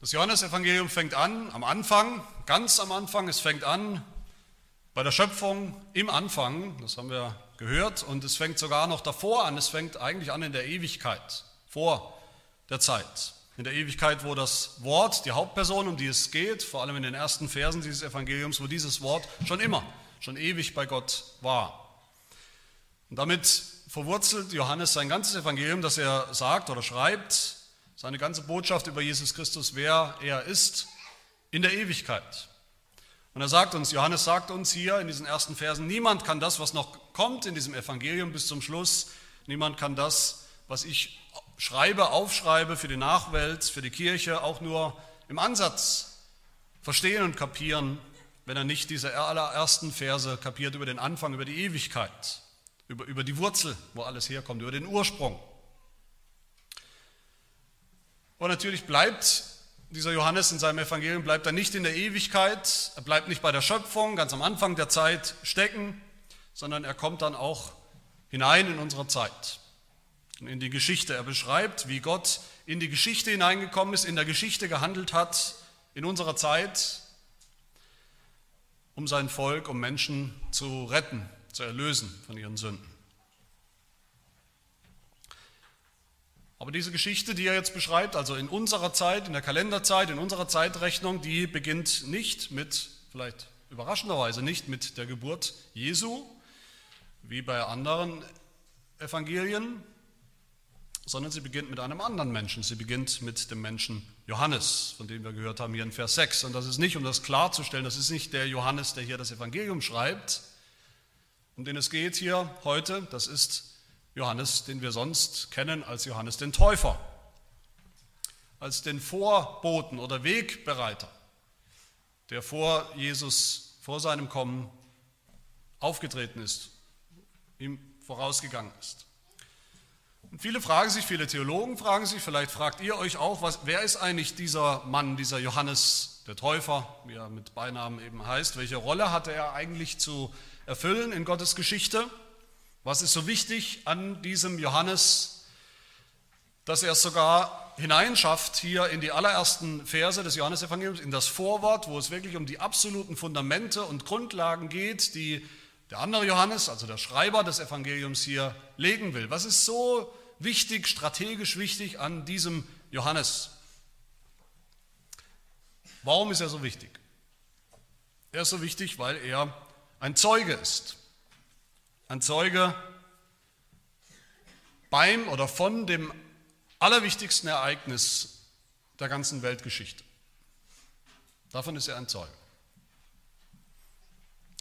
Das Johannesevangelium fängt an am Anfang, ganz am Anfang. Es fängt an bei der Schöpfung im Anfang, das haben wir gehört, und es fängt sogar noch davor an. Es fängt eigentlich an in der Ewigkeit, vor der Zeit. In der Ewigkeit, wo das Wort, die Hauptperson, um die es geht, vor allem in den ersten Versen dieses Evangeliums, wo dieses Wort schon immer, schon ewig bei Gott war. Und damit verwurzelt Johannes sein ganzes Evangelium, das er sagt oder schreibt, seine ganze Botschaft über Jesus Christus, wer er ist, in der Ewigkeit. Und er sagt uns, Johannes sagt uns hier in diesen ersten Versen, niemand kann das, was noch kommt in diesem Evangelium bis zum Schluss, niemand kann das, was ich schreibe, aufschreibe für die Nachwelt, für die Kirche, auch nur im Ansatz verstehen und kapieren, wenn er nicht diese allerersten Verse kapiert über den Anfang, über die Ewigkeit, über, über die Wurzel, wo alles herkommt, über den Ursprung. Und natürlich bleibt dieser Johannes in seinem Evangelium, bleibt er nicht in der Ewigkeit, er bleibt nicht bei der Schöpfung, ganz am Anfang der Zeit stecken, sondern er kommt dann auch hinein in unsere Zeit und in die Geschichte. Er beschreibt, wie Gott in die Geschichte hineingekommen ist, in der Geschichte gehandelt hat, in unserer Zeit, um sein Volk, um Menschen zu retten, zu erlösen von ihren Sünden. Aber diese Geschichte, die er jetzt beschreibt, also in unserer Zeit, in der Kalenderzeit, in unserer Zeitrechnung, die beginnt nicht mit, vielleicht überraschenderweise nicht mit der Geburt Jesu, wie bei anderen Evangelien, sondern sie beginnt mit einem anderen Menschen. Sie beginnt mit dem Menschen Johannes, von dem wir gehört haben hier in Vers 6. Und das ist nicht, um das klarzustellen, das ist nicht der Johannes, der hier das Evangelium schreibt, um den es geht hier heute, das ist Johannes, den wir sonst kennen als Johannes den Täufer, als den Vorboten oder Wegbereiter, der vor Jesus, vor seinem Kommen aufgetreten ist, ihm vorausgegangen ist. Und viele fragen sich, viele Theologen fragen sich, vielleicht fragt ihr euch auch, was, wer ist eigentlich dieser Mann, dieser Johannes der Täufer, wie er mit Beinamen eben heißt, welche Rolle hatte er eigentlich zu erfüllen in Gottes Geschichte? Was ist so wichtig an diesem Johannes, dass er es sogar hineinschafft hier in die allerersten Verse des Johannesevangeliums, in das Vorwort, wo es wirklich um die absoluten Fundamente und Grundlagen geht, die der andere Johannes, also der Schreiber des Evangeliums hier legen will. Was ist so wichtig, strategisch wichtig an diesem Johannes? Warum ist er so wichtig? Er ist so wichtig, weil er ein Zeuge ist ein Zeuge beim oder von dem allerwichtigsten Ereignis der ganzen Weltgeschichte. Davon ist er ein Zeuge.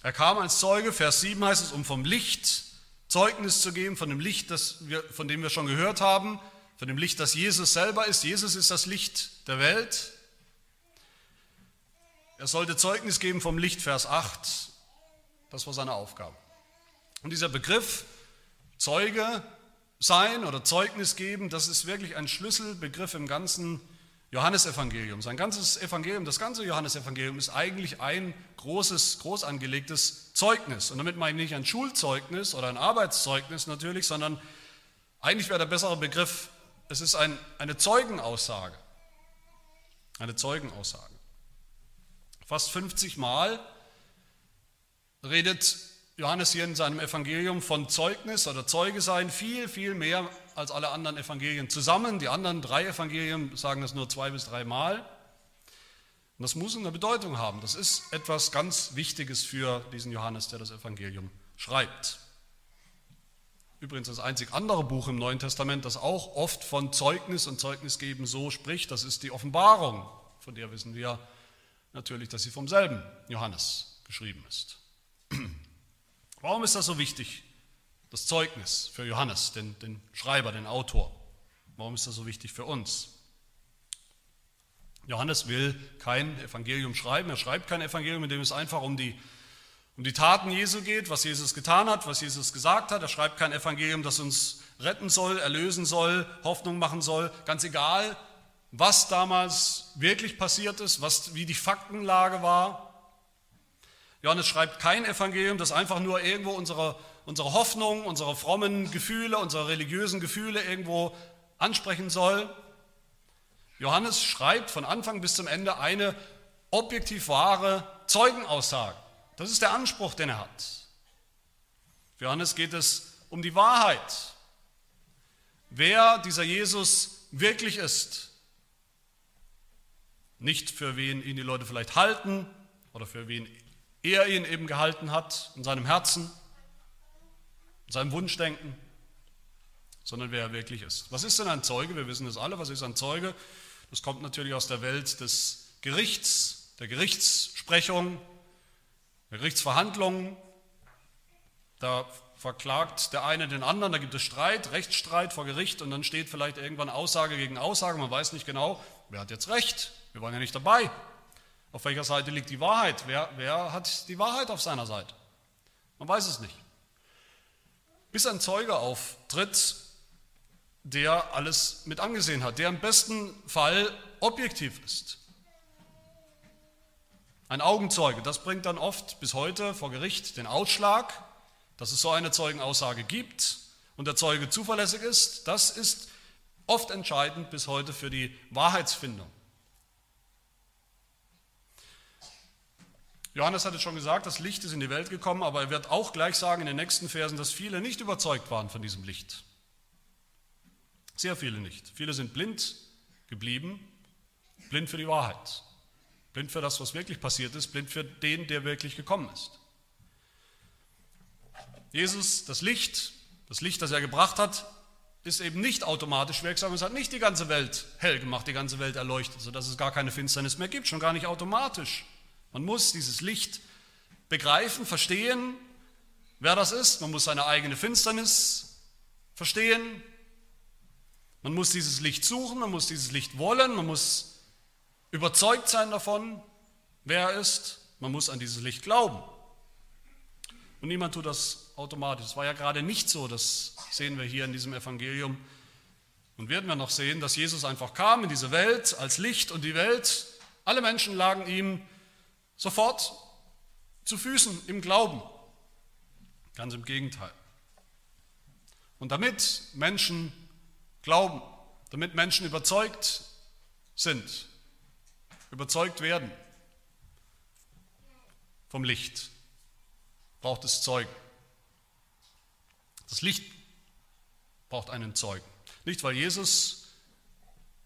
Er kam als Zeuge, Vers 7 heißt es, um vom Licht Zeugnis zu geben, von dem Licht, das wir, von dem wir schon gehört haben, von dem Licht, das Jesus selber ist. Jesus ist das Licht der Welt. Er sollte Zeugnis geben vom Licht, Vers 8. Das war seine Aufgabe. Und dieser Begriff Zeuge sein oder Zeugnis geben, das ist wirklich ein Schlüsselbegriff im ganzen Johannesevangelium. Sein ganzes Evangelium, das ganze Johannesevangelium ist eigentlich ein großes, groß angelegtes Zeugnis. Und damit meine ich nicht ein Schulzeugnis oder ein Arbeitszeugnis natürlich, sondern eigentlich wäre der bessere Begriff, es ist ein, eine Zeugenaussage. Eine Zeugenaussage. Fast 50 Mal redet Johannes hier in seinem Evangelium von Zeugnis oder Zeuge sein viel, viel mehr als alle anderen Evangelien zusammen. Die anderen drei Evangelien sagen das nur zwei bis drei Mal. Und das muss eine Bedeutung haben. Das ist etwas ganz Wichtiges für diesen Johannes, der das Evangelium schreibt. Übrigens das einzig andere Buch im Neuen Testament, das auch oft von Zeugnis und Zeugnisgeben so spricht, das ist die Offenbarung. Von der wissen wir natürlich, dass sie vom selben Johannes geschrieben ist. Warum ist das so wichtig? Das Zeugnis für Johannes, den, den Schreiber, den Autor. Warum ist das so wichtig für uns? Johannes will kein Evangelium schreiben. Er schreibt kein Evangelium, in dem es einfach um die, um die Taten Jesu geht, was Jesus getan hat, was Jesus gesagt hat. Er schreibt kein Evangelium, das uns retten soll, erlösen soll, Hoffnung machen soll. Ganz egal, was damals wirklich passiert ist, was, wie die Faktenlage war. Johannes schreibt kein Evangelium, das einfach nur irgendwo unsere, unsere Hoffnung, unsere frommen Gefühle, unsere religiösen Gefühle irgendwo ansprechen soll. Johannes schreibt von Anfang bis zum Ende eine objektiv wahre Zeugenaussage. Das ist der Anspruch, den er hat. Für Johannes geht es um die Wahrheit. Wer dieser Jesus wirklich ist. Nicht für wen ihn die Leute vielleicht halten oder für wen er ihn eben gehalten hat in seinem Herzen, in seinem Wunschdenken, sondern wer er wirklich ist. Was ist denn ein Zeuge? Wir wissen das alle. Was ist ein Zeuge? Das kommt natürlich aus der Welt des Gerichts, der Gerichtssprechung, der Gerichtsverhandlungen. Da verklagt der eine den anderen, da gibt es Streit, Rechtsstreit vor Gericht und dann steht vielleicht irgendwann Aussage gegen Aussage. Man weiß nicht genau, wer hat jetzt Recht. Wir waren ja nicht dabei. Auf welcher Seite liegt die Wahrheit? Wer, wer hat die Wahrheit auf seiner Seite? Man weiß es nicht. Bis ein Zeuge auftritt, der alles mit angesehen hat, der im besten Fall objektiv ist. Ein Augenzeuge, das bringt dann oft bis heute vor Gericht den Ausschlag, dass es so eine Zeugenaussage gibt und der Zeuge zuverlässig ist. Das ist oft entscheidend bis heute für die Wahrheitsfindung. Johannes hatte schon gesagt, das Licht ist in die Welt gekommen, aber er wird auch gleich sagen in den nächsten Versen, dass viele nicht überzeugt waren von diesem Licht. Sehr viele nicht. Viele sind blind geblieben, blind für die Wahrheit, blind für das, was wirklich passiert ist, blind für den, der wirklich gekommen ist. Jesus, das Licht, das Licht, das er gebracht hat, ist eben nicht automatisch wirksam. Es hat nicht die ganze Welt hell gemacht, die ganze Welt erleuchtet, sodass es gar keine Finsternis mehr gibt, schon gar nicht automatisch. Man muss dieses Licht begreifen, verstehen, wer das ist. Man muss seine eigene Finsternis verstehen. Man muss dieses Licht suchen, man muss dieses Licht wollen, man muss überzeugt sein davon, wer er ist. Man muss an dieses Licht glauben. Und niemand tut das automatisch. Es war ja gerade nicht so, das sehen wir hier in diesem Evangelium. Und werden wir noch sehen, dass Jesus einfach kam in diese Welt als Licht und die Welt, alle Menschen lagen ihm sofort zu Füßen im Glauben. Ganz im Gegenteil. Und damit Menschen glauben, damit Menschen überzeugt sind, überzeugt werden vom Licht, braucht es Zeugen. Das Licht braucht einen Zeugen. Nicht, weil Jesus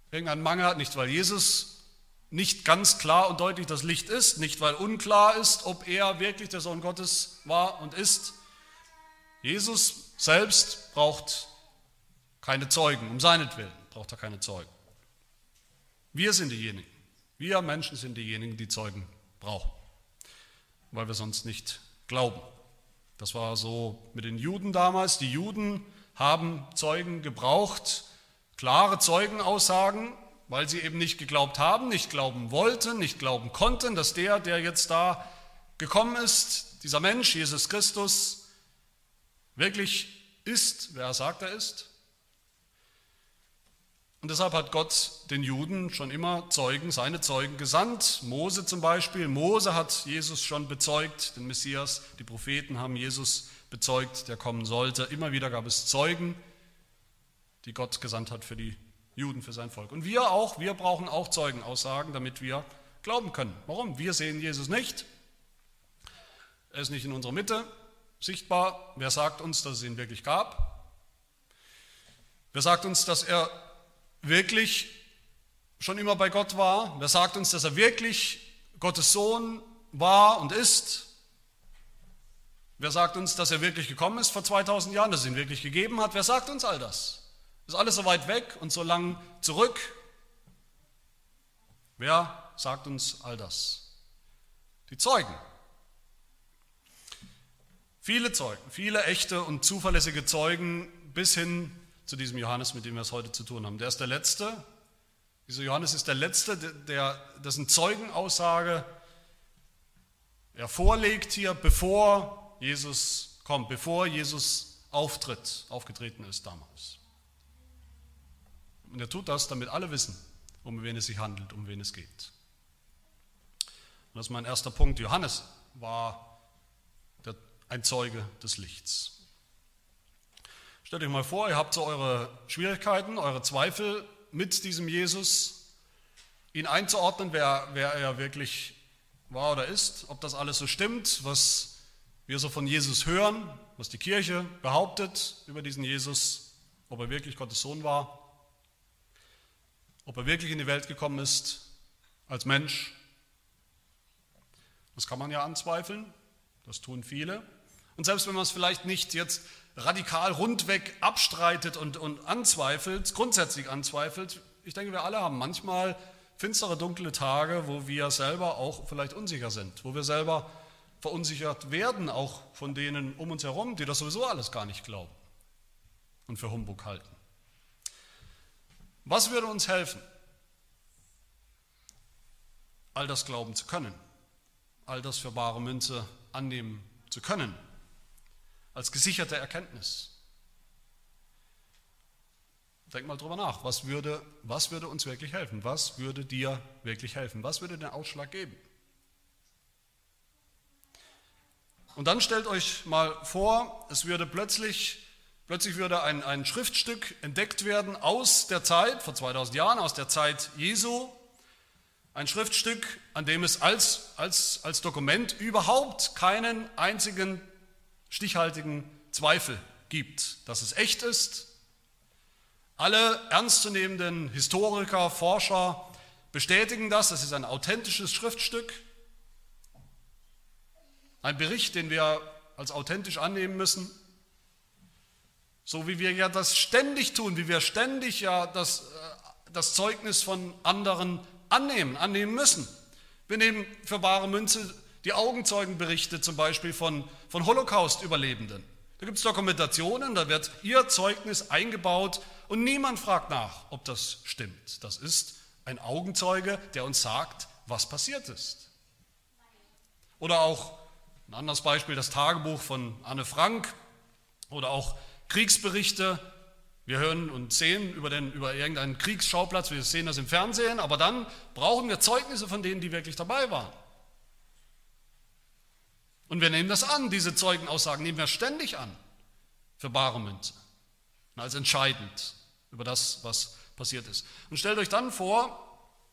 irgendeinen Mangel hat, nicht, weil Jesus nicht ganz klar und deutlich das Licht ist, nicht weil unklar ist, ob er wirklich der Sohn Gottes war und ist. Jesus selbst braucht keine Zeugen, um seinetwillen braucht er keine Zeugen. Wir sind diejenigen, wir Menschen sind diejenigen, die Zeugen brauchen, weil wir sonst nicht glauben. Das war so mit den Juden damals. Die Juden haben Zeugen gebraucht, klare Zeugenaussagen, weil sie eben nicht geglaubt haben, nicht glauben wollten, nicht glauben konnten, dass der, der jetzt da gekommen ist, dieser Mensch, Jesus Christus, wirklich ist, wer er sagt, er ist. Und deshalb hat Gott den Juden schon immer Zeugen, seine Zeugen gesandt. Mose zum Beispiel. Mose hat Jesus schon bezeugt, den Messias. Die Propheten haben Jesus bezeugt, der kommen sollte. Immer wieder gab es Zeugen, die Gott gesandt hat für die Juden, für sein Volk. Und wir auch, wir brauchen auch Zeugenaussagen, damit wir glauben können. Warum? Wir sehen Jesus nicht. Er ist nicht in unserer Mitte sichtbar. Wer sagt uns, dass es ihn wirklich gab? Wer sagt uns, dass er wirklich schon immer bei Gott war? Wer sagt uns, dass er wirklich Gottes Sohn war und ist? Wer sagt uns, dass er wirklich gekommen ist vor 2000 Jahren, dass es ihn wirklich gegeben hat? Wer sagt uns all das? Ist alles so weit weg und so lang zurück? Wer sagt uns all das? Die Zeugen. Viele Zeugen, viele echte und zuverlässige Zeugen bis hin zu diesem Johannes, mit dem wir es heute zu tun haben. Der ist der Letzte. Dieser Johannes ist der Letzte, der, dessen Zeugenaussage er vorlegt hier, bevor Jesus kommt, bevor Jesus auftritt, aufgetreten ist damals. Und er tut das, damit alle wissen, um wen es sich handelt, um wen es geht. Und das ist mein erster Punkt. Johannes war der, ein Zeuge des Lichts. Stellt euch mal vor, ihr habt so eure Schwierigkeiten, eure Zweifel mit diesem Jesus ihn einzuordnen, wer, wer er wirklich war oder ist, ob das alles so stimmt, was wir so von Jesus hören, was die Kirche behauptet über diesen Jesus, ob er wirklich Gottes Sohn war, ob er wirklich in die Welt gekommen ist als Mensch. Das kann man ja anzweifeln, das tun viele. Und selbst wenn man es vielleicht nicht jetzt radikal rundweg abstreitet und, und anzweifelt, grundsätzlich anzweifelt, ich denke, wir alle haben manchmal finstere, dunkle Tage, wo wir selber auch vielleicht unsicher sind, wo wir selber verunsichert werden, auch von denen um uns herum, die das sowieso alles gar nicht glauben und für Humbug halten. Was würde uns helfen, all das glauben zu können, all das für bare Münze annehmen zu können, als gesicherte Erkenntnis? Denk mal drüber nach. Was würde, was würde uns wirklich helfen? Was würde dir wirklich helfen? Was würde den Ausschlag geben? Und dann stellt euch mal vor, es würde plötzlich, plötzlich würde ein, ein Schriftstück entdeckt werden aus der Zeit, vor 2000 Jahren, aus der Zeit Jesu. Ein Schriftstück, an dem es als, als, als Dokument überhaupt keinen einzigen stichhaltigen Zweifel gibt, dass es echt ist, alle ernstzunehmenden Historiker, Forscher bestätigen das. Es ist ein authentisches Schriftstück. Ein Bericht, den wir als authentisch annehmen müssen. So wie wir ja das ständig tun, wie wir ständig ja das, äh, das Zeugnis von anderen annehmen, annehmen müssen. Wir nehmen für wahre Münze die Augenzeugenberichte zum Beispiel von, von Holocaust-Überlebenden. Da gibt es Dokumentationen, da wird ihr Zeugnis eingebaut und niemand fragt nach, ob das stimmt. Das ist ein Augenzeuge, der uns sagt, was passiert ist. Oder auch ein anderes Beispiel, das Tagebuch von Anne Frank oder auch Kriegsberichte. Wir hören und sehen über, den, über irgendeinen Kriegsschauplatz, wir sehen das im Fernsehen, aber dann brauchen wir Zeugnisse von denen, die wirklich dabei waren. Und wir nehmen das an, diese Zeugenaussagen nehmen wir ständig an für bare Münze als entscheidend über das, was passiert ist. Und stellt euch dann vor,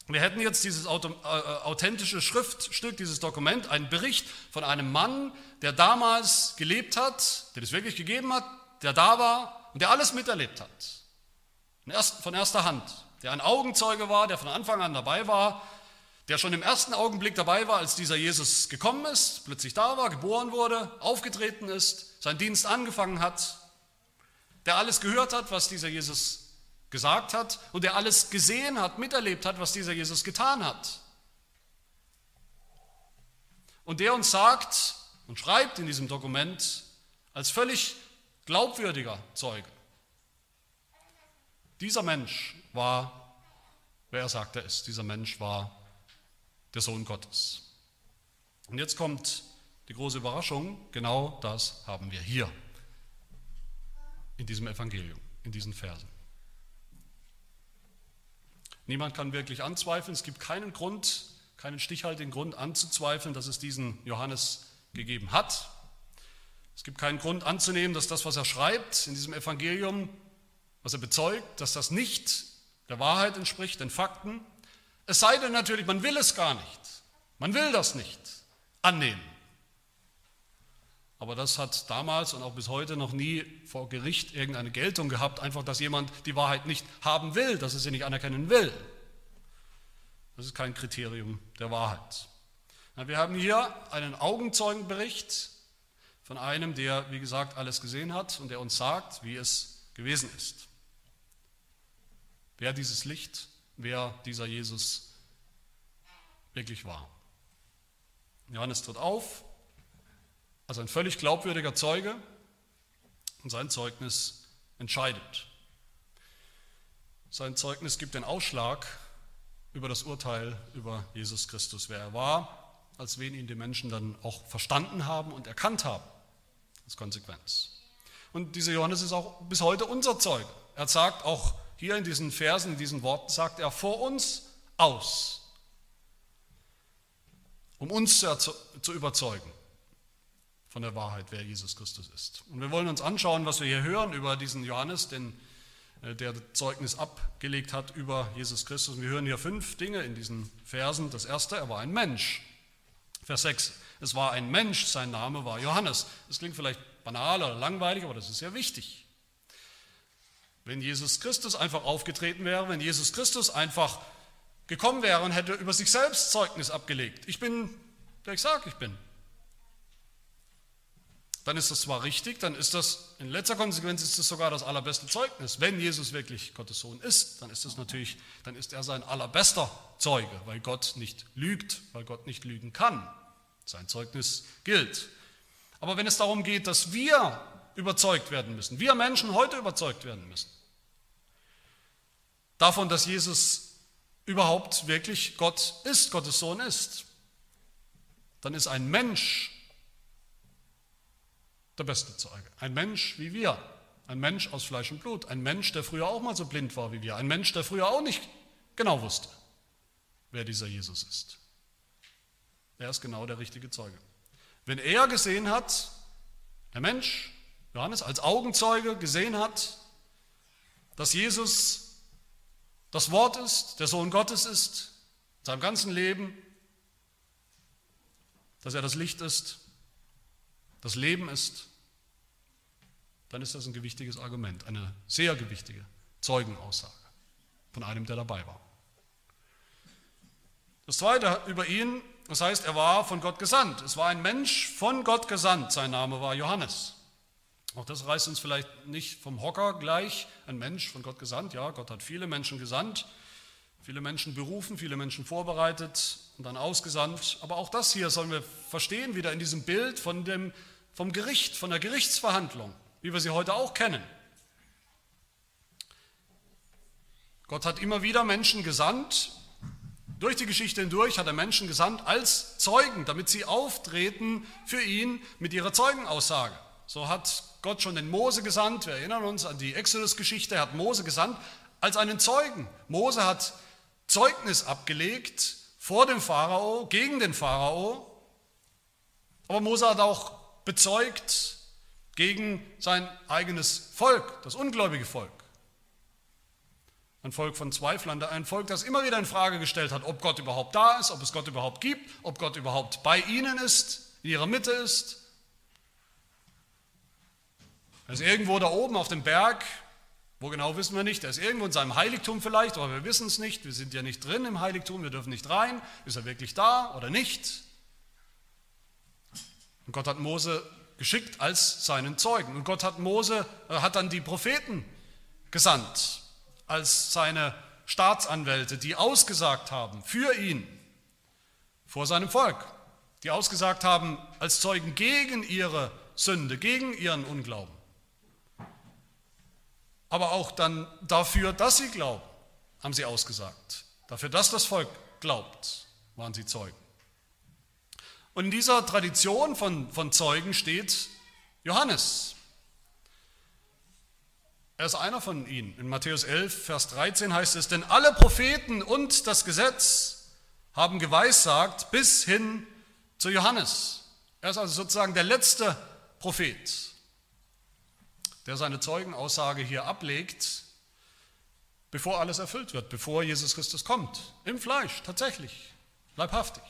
wir hätten jetzt dieses äh, authentische Schriftstück, dieses Dokument, einen Bericht von einem Mann, der damals gelebt hat, der es wirklich gegeben hat, der da war und der alles miterlebt hat. Von erster Hand. Der ein Augenzeuge war, der von Anfang an dabei war, der schon im ersten Augenblick dabei war, als dieser Jesus gekommen ist, plötzlich da war, geboren wurde, aufgetreten ist, seinen Dienst angefangen hat, der alles gehört hat, was dieser Jesus gesagt hat und der alles gesehen hat, miterlebt hat, was dieser Jesus getan hat. Und der uns sagt und schreibt in diesem Dokument als völlig glaubwürdiger Zeuge, dieser Mensch war, wer er sagt er ist, dieser Mensch war der Sohn Gottes. Und jetzt kommt die große Überraschung, genau das haben wir hier in diesem Evangelium, in diesen Versen. Niemand kann wirklich anzweifeln, es gibt keinen Grund, keinen stichhaltigen Grund anzuzweifeln, dass es diesen Johannes gegeben hat. Es gibt keinen Grund anzunehmen, dass das, was er schreibt in diesem Evangelium, was er bezeugt, dass das nicht der Wahrheit entspricht, den Fakten. Es sei denn natürlich, man will es gar nicht. Man will das nicht annehmen. Aber das hat damals und auch bis heute noch nie vor Gericht irgendeine Geltung gehabt, einfach dass jemand die Wahrheit nicht haben will, dass er sie nicht anerkennen will. Das ist kein Kriterium der Wahrheit. Wir haben hier einen Augenzeugenbericht von einem, der, wie gesagt, alles gesehen hat und der uns sagt, wie es gewesen ist. Wer dieses Licht, wer dieser Jesus wirklich war. Johannes tritt auf, also ein völlig glaubwürdiger Zeuge und sein Zeugnis entscheidet. Sein Zeugnis gibt den Ausschlag über das Urteil über Jesus Christus, wer er war, als wen ihn die Menschen dann auch verstanden haben und erkannt haben, als Konsequenz. Und dieser Johannes ist auch bis heute unser Zeuge. Er sagt auch hier in diesen Versen, in diesen Worten, sagt er vor uns aus, um uns zu, zu überzeugen von der Wahrheit, wer Jesus Christus ist. Und wir wollen uns anschauen, was wir hier hören über diesen Johannes, den äh, der Zeugnis abgelegt hat über Jesus Christus. wir hören hier fünf Dinge in diesen Versen. Das erste, er war ein Mensch. Vers 6, es war ein Mensch, sein Name war Johannes. Das klingt vielleicht banal oder langweilig, aber das ist sehr wichtig. Wenn Jesus Christus einfach aufgetreten wäre, wenn Jesus Christus einfach gekommen wäre und hätte über sich selbst Zeugnis abgelegt. Ich bin, der ich sage, ich bin dann ist das zwar richtig, dann ist das in letzter Konsequenz ist das sogar das allerbeste Zeugnis. Wenn Jesus wirklich Gottes Sohn ist, dann ist das natürlich, dann ist er sein allerbester Zeuge, weil Gott nicht lügt, weil Gott nicht lügen kann. Sein Zeugnis gilt. Aber wenn es darum geht, dass wir überzeugt werden müssen, wir Menschen heute überzeugt werden müssen, davon, dass Jesus überhaupt wirklich Gott ist, Gottes Sohn ist, dann ist ein Mensch der beste Zeuge. Ein Mensch wie wir, ein Mensch aus Fleisch und Blut, ein Mensch, der früher auch mal so blind war wie wir, ein Mensch, der früher auch nicht genau wusste, wer dieser Jesus ist. Er ist genau der richtige Zeuge. Wenn er gesehen hat, der Mensch, Johannes, als Augenzeuge gesehen hat, dass Jesus das Wort ist, der Sohn Gottes ist, in seinem ganzen Leben, dass er das Licht ist, das Leben ist, dann ist das ein gewichtiges Argument, eine sehr gewichtige Zeugenaussage von einem, der dabei war. Das zweite über ihn, das heißt, er war von Gott gesandt. Es war ein Mensch von Gott gesandt. Sein Name war Johannes. Auch das reißt uns vielleicht nicht vom Hocker gleich. Ein Mensch von Gott gesandt. Ja, Gott hat viele Menschen gesandt, viele Menschen berufen, viele Menschen vorbereitet und dann ausgesandt. Aber auch das hier sollen wir verstehen, wieder in diesem Bild von dem, vom Gericht, von der Gerichtsverhandlung wie wir sie heute auch kennen. Gott hat immer wieder Menschen gesandt, durch die Geschichte hindurch hat er Menschen gesandt als Zeugen, damit sie auftreten für ihn mit ihrer Zeugenaussage. So hat Gott schon den Mose gesandt, wir erinnern uns an die Exodus-Geschichte, er hat Mose gesandt als einen Zeugen. Mose hat Zeugnis abgelegt vor dem Pharao, gegen den Pharao, aber Mose hat auch bezeugt, gegen sein eigenes Volk, das ungläubige Volk. Ein Volk von Zweiflern, ein Volk, das immer wieder in Frage gestellt hat, ob Gott überhaupt da ist, ob es Gott überhaupt gibt, ob Gott überhaupt bei ihnen ist, in ihrer Mitte ist. Er ist irgendwo da oben auf dem Berg, wo genau wissen wir nicht. Er ist irgendwo in seinem Heiligtum vielleicht, aber wir wissen es nicht. Wir sind ja nicht drin im Heiligtum, wir dürfen nicht rein. Ist er wirklich da oder nicht? Und Gott hat Mose geschickt als seinen Zeugen. Und Gott hat Mose, äh, hat dann die Propheten gesandt als seine Staatsanwälte, die ausgesagt haben für ihn vor seinem Volk, die ausgesagt haben als Zeugen gegen ihre Sünde, gegen ihren Unglauben. Aber auch dann dafür, dass sie glauben, haben sie ausgesagt. Dafür, dass das Volk glaubt, waren sie Zeugen. Und in dieser Tradition von, von Zeugen steht Johannes. Er ist einer von ihnen. In Matthäus 11, Vers 13 heißt es, denn alle Propheten und das Gesetz haben geweissagt bis hin zu Johannes. Er ist also sozusagen der letzte Prophet, der seine Zeugenaussage hier ablegt, bevor alles erfüllt wird, bevor Jesus Christus kommt. Im Fleisch, tatsächlich, leibhaftig.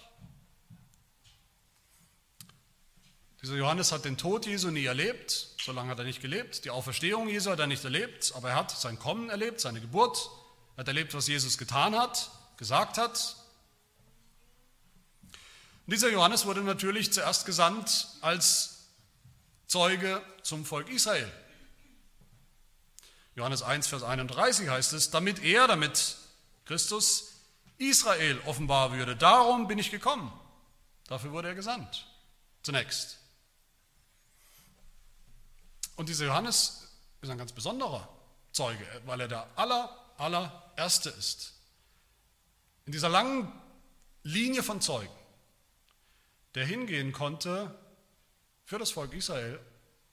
Dieser Johannes hat den Tod Jesu nie erlebt, so lange hat er nicht gelebt. Die Auferstehung Jesu hat er nicht erlebt, aber er hat sein Kommen erlebt, seine Geburt. Er hat erlebt, was Jesus getan hat, gesagt hat. Und dieser Johannes wurde natürlich zuerst gesandt als Zeuge zum Volk Israel. Johannes 1, Vers 31 heißt es, damit er, damit Christus Israel offenbar würde. Darum bin ich gekommen. Dafür wurde er gesandt. Zunächst. Und dieser Johannes ist ein ganz besonderer Zeuge, weil er der aller, allererste ist. In dieser langen Linie von Zeugen, der hingehen konnte für das Volk Israel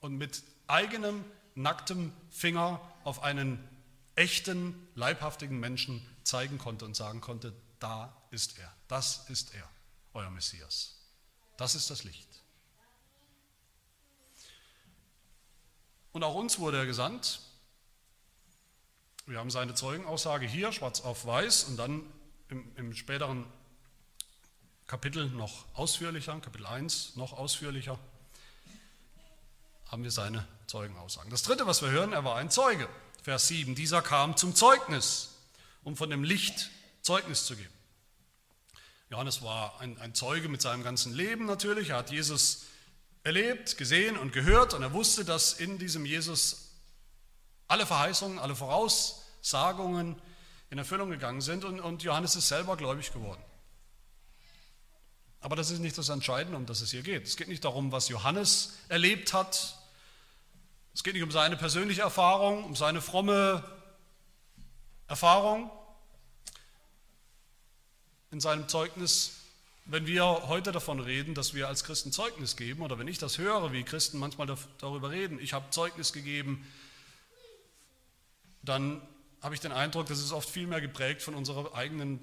und mit eigenem nacktem Finger auf einen echten, leibhaftigen Menschen zeigen konnte und sagen konnte, da ist er, das ist er, euer Messias. Das ist das Licht. Und auch uns wurde er gesandt, Wir haben seine Zeugenaussage hier, schwarz auf weiß, und dann im, im späteren Kapitel noch ausführlicher, Kapitel 1 noch ausführlicher, haben wir seine Zeugenaussagen. Das dritte, was wir hören, er war ein Zeuge. Vers 7, dieser kam zum Zeugnis, um von dem Licht Zeugnis zu geben. Johannes war ein, ein Zeuge mit seinem ganzen Leben natürlich. Er hat Jesus erlebt, gesehen und gehört und er wusste, dass in diesem Jesus alle Verheißungen, alle Voraussagungen in Erfüllung gegangen sind und, und Johannes ist selber gläubig geworden. Aber das ist nicht das Entscheidende, um das es hier geht. Es geht nicht darum, was Johannes erlebt hat. Es geht nicht um seine persönliche Erfahrung, um seine fromme Erfahrung in seinem Zeugnis. Wenn wir heute davon reden, dass wir als Christen Zeugnis geben, oder wenn ich das höre, wie Christen manchmal darüber reden, ich habe Zeugnis gegeben, dann habe ich den Eindruck, das ist oft viel mehr geprägt von unserer eigenen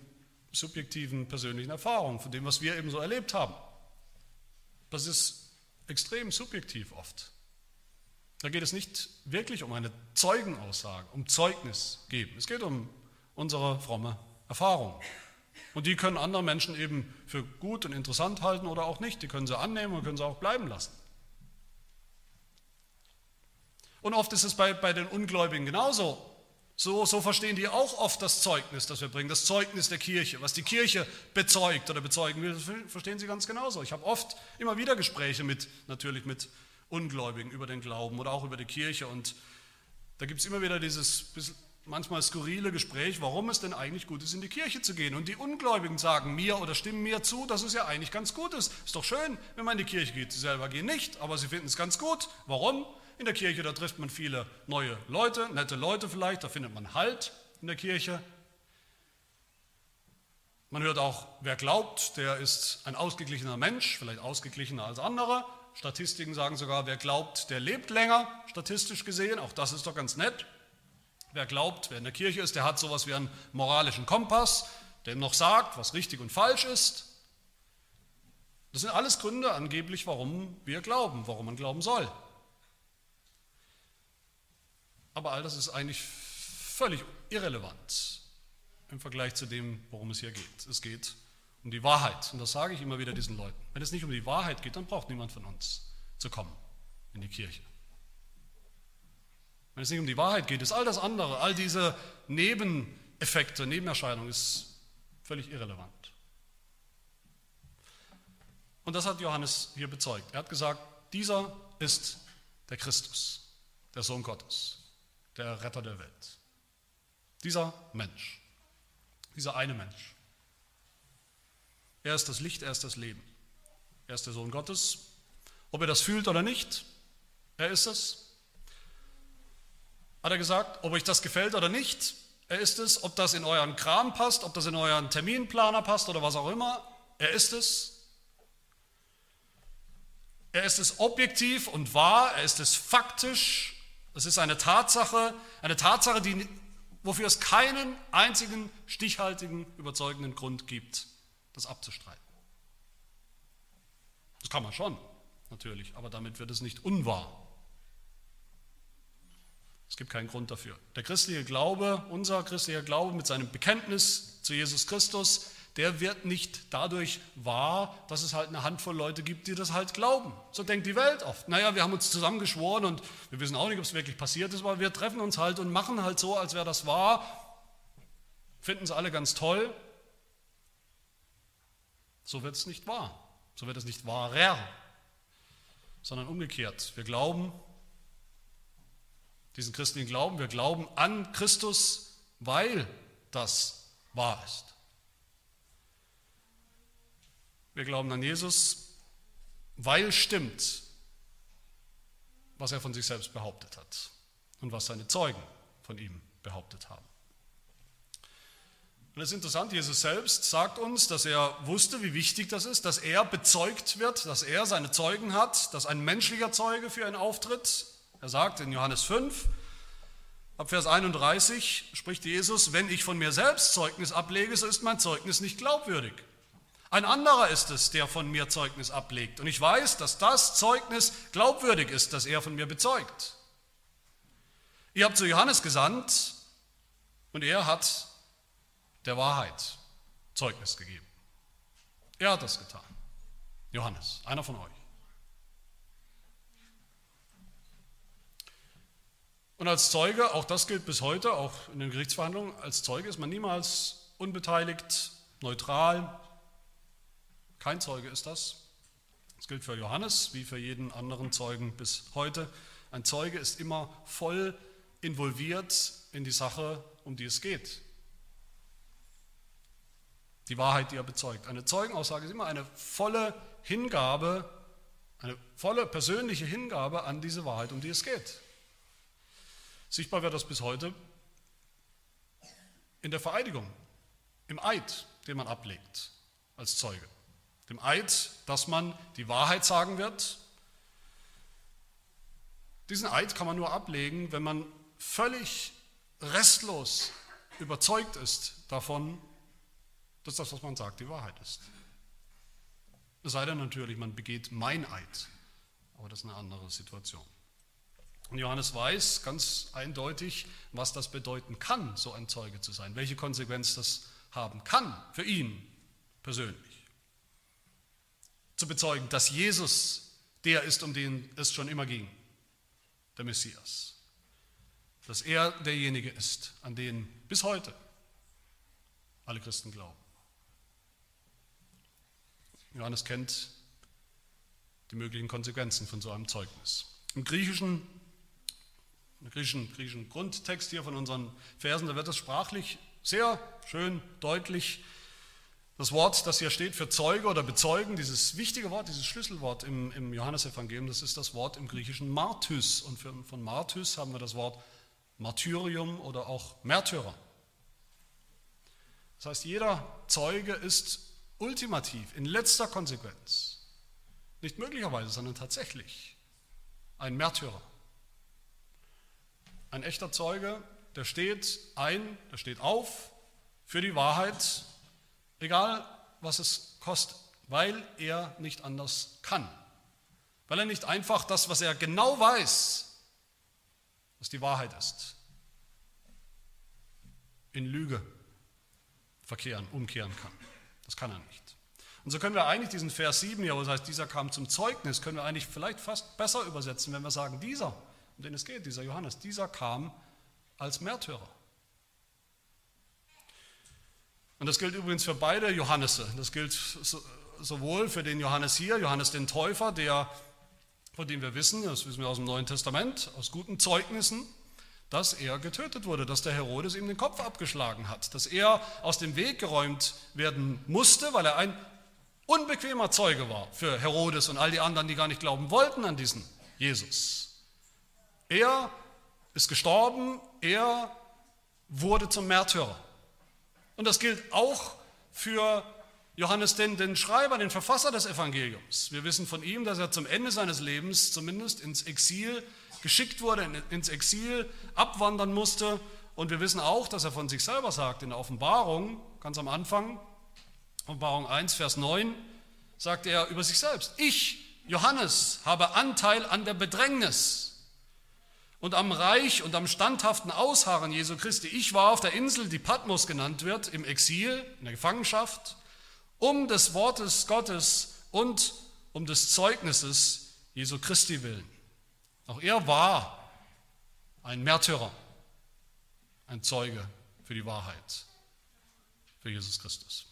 subjektiven persönlichen Erfahrung, von dem, was wir eben so erlebt haben. Das ist extrem subjektiv oft. Da geht es nicht wirklich um eine Zeugenaussage, um Zeugnis geben. Es geht um unsere fromme Erfahrung. Und die können andere Menschen eben für gut und interessant halten oder auch nicht. Die können sie annehmen und können sie auch bleiben lassen. Und oft ist es bei, bei den Ungläubigen genauso. So, so verstehen die auch oft das Zeugnis, das wir bringen, das Zeugnis der Kirche. Was die Kirche bezeugt oder bezeugen will, verstehen sie ganz genauso. Ich habe oft immer wieder Gespräche mit, natürlich mit Ungläubigen über den Glauben oder auch über die Kirche. Und da gibt es immer wieder dieses manchmal skurrile Gespräch, warum es denn eigentlich gut ist, in die Kirche zu gehen. Und die Ungläubigen sagen mir oder stimmen mir zu, dass es ja eigentlich ganz gut ist. Ist doch schön, wenn man in die Kirche geht. Sie selber gehen nicht, aber sie finden es ganz gut. Warum? In der Kirche, da trifft man viele neue Leute, nette Leute vielleicht, da findet man Halt in der Kirche. Man hört auch, wer glaubt, der ist ein ausgeglichener Mensch, vielleicht ausgeglichener als andere. Statistiken sagen sogar, wer glaubt, der lebt länger, statistisch gesehen. Auch das ist doch ganz nett. Wer glaubt, wer in der Kirche ist, der hat sowas wie einen moralischen Kompass, der ihm noch sagt, was richtig und falsch ist. Das sind alles Gründe angeblich, warum wir glauben, warum man glauben soll. Aber all das ist eigentlich völlig irrelevant im Vergleich zu dem, worum es hier geht. Es geht um die Wahrheit. Und das sage ich immer wieder diesen Leuten. Wenn es nicht um die Wahrheit geht, dann braucht niemand von uns zu kommen in die Kirche. Wenn es nicht um die Wahrheit geht, ist all das andere, all diese Nebeneffekte, Nebenerscheinungen, ist völlig irrelevant. Und das hat Johannes hier bezeugt. Er hat gesagt, dieser ist der Christus, der Sohn Gottes der Retter der Welt. Dieser Mensch, dieser eine Mensch. Er ist das Licht, er ist das Leben. Er ist der Sohn Gottes. Ob er das fühlt oder nicht, er ist es. Hat er gesagt, ob euch das gefällt oder nicht, er ist es. Ob das in euren Kram passt, ob das in euren Terminplaner passt oder was auch immer, er ist es. Er ist es objektiv und wahr, er ist es faktisch das ist eine Tatsache, eine Tatsache, die, wofür es keinen einzigen stichhaltigen, überzeugenden Grund gibt, das abzustreiten. Das kann man schon, natürlich, aber damit wird es nicht unwahr. Es gibt keinen Grund dafür. Der christliche Glaube, unser christlicher Glaube mit seinem Bekenntnis zu Jesus Christus, der wird nicht dadurch wahr, dass es halt eine Handvoll Leute gibt, die das halt glauben. So denkt die Welt oft. Naja, wir haben uns zusammengeschworen und wir wissen auch nicht, ob es wirklich passiert ist, aber wir treffen uns halt und machen halt so, als wäre das wahr, finden es alle ganz toll. So wird es nicht wahr. So wird es nicht wahrer, sondern umgekehrt. Wir glauben diesen christlichen Glauben, wir glauben an Christus, weil das wahr ist. Wir glauben an Jesus, weil stimmt, was er von sich selbst behauptet hat und was seine Zeugen von ihm behauptet haben. Und es ist interessant, Jesus selbst sagt uns, dass er wusste, wie wichtig das ist, dass er bezeugt wird, dass er seine Zeugen hat, dass ein menschlicher Zeuge für ihn auftritt. Er sagt in Johannes 5, ab Vers 31 spricht Jesus, wenn ich von mir selbst Zeugnis ablege, so ist mein Zeugnis nicht glaubwürdig. Ein anderer ist es, der von mir Zeugnis ablegt. Und ich weiß, dass das Zeugnis glaubwürdig ist, das er von mir bezeugt. Ihr habt zu Johannes gesandt, Und er hat der Wahrheit Zeugnis gegeben. Er hat das getan. Johannes, einer von euch. Und als Zeuge, auch das gilt bis heute, auch in den Gerichtsverhandlungen, als Zeuge ist man niemals unbeteiligt, neutral. Kein Zeuge ist das. Das gilt für Johannes wie für jeden anderen Zeugen bis heute. Ein Zeuge ist immer voll involviert in die Sache, um die es geht. Die Wahrheit, die er bezeugt. Eine Zeugenaussage ist immer eine volle Hingabe, eine volle persönliche Hingabe an diese Wahrheit, um die es geht. Sichtbar wird das bis heute in der Vereidigung, im Eid, den man ablegt als Zeuge. Dem Eid, dass man die Wahrheit sagen wird. Diesen Eid kann man nur ablegen, wenn man völlig restlos überzeugt ist davon, dass das, was man sagt, die Wahrheit ist. Es sei denn natürlich, man begeht Meineid, aber das ist eine andere Situation. Und Johannes weiß ganz eindeutig, was das bedeuten kann, so ein Zeuge zu sein, welche Konsequenz das haben kann für ihn persönlich. Zu bezeugen, dass Jesus der ist, um den es schon immer ging, der Messias. Dass er derjenige ist, an den bis heute alle Christen glauben. Johannes kennt die möglichen Konsequenzen von so einem Zeugnis. Im Griechischen, griechischen, griechischen Grundtext hier von unseren Versen, da wird es sprachlich sehr schön deutlich. Das Wort, das hier steht für Zeuge oder Bezeugen, dieses wichtige Wort, dieses Schlüsselwort im, im Johannesevangelium, das ist das Wort im Griechischen Martys. Und für, von Martys haben wir das Wort Martyrium oder auch Märtyrer. Das heißt, jeder Zeuge ist ultimativ, in letzter Konsequenz, nicht möglicherweise, sondern tatsächlich ein Märtyrer. Ein echter Zeuge, der steht ein, der steht auf für die Wahrheit, egal was es kostet, weil er nicht anders kann. Weil er nicht einfach das, was er genau weiß, was die Wahrheit ist, in Lüge verkehren, umkehren kann. Das kann er nicht. Und so können wir eigentlich diesen Vers 7 hier, wo es heißt, dieser kam zum Zeugnis, können wir eigentlich vielleicht fast besser übersetzen, wenn wir sagen, dieser, um den es geht, dieser Johannes, dieser kam als Märtyrer. Und das gilt übrigens für beide Johannese. Das gilt sowohl für den Johannes hier, Johannes den Täufer, der, von dem wir wissen, das wissen wir aus dem Neuen Testament, aus guten Zeugnissen, dass er getötet wurde, dass der Herodes ihm den Kopf abgeschlagen hat, dass er aus dem Weg geräumt werden musste, weil er ein unbequemer Zeuge war für Herodes und all die anderen, die gar nicht glauben wollten an diesen Jesus. Er ist gestorben, er wurde zum Märtyrer. Und das gilt auch für Johannes, den, den Schreiber, den Verfasser des Evangeliums. Wir wissen von ihm, dass er zum Ende seines Lebens zumindest ins Exil geschickt wurde, ins Exil abwandern musste. Und wir wissen auch, dass er von sich selber sagt in der Offenbarung, ganz am Anfang, Offenbarung 1, Vers 9, sagt er über sich selbst, ich, Johannes, habe Anteil an der Bedrängnis und am Reich und am standhaften Ausharren Jesu Christi. Ich war auf der Insel, die Patmos genannt wird, im Exil, in der Gefangenschaft, um des Wortes Gottes und um des Zeugnisses Jesu Christi willen. Auch er war ein Märtyrer, ein Zeuge für die Wahrheit, für Jesus Christus.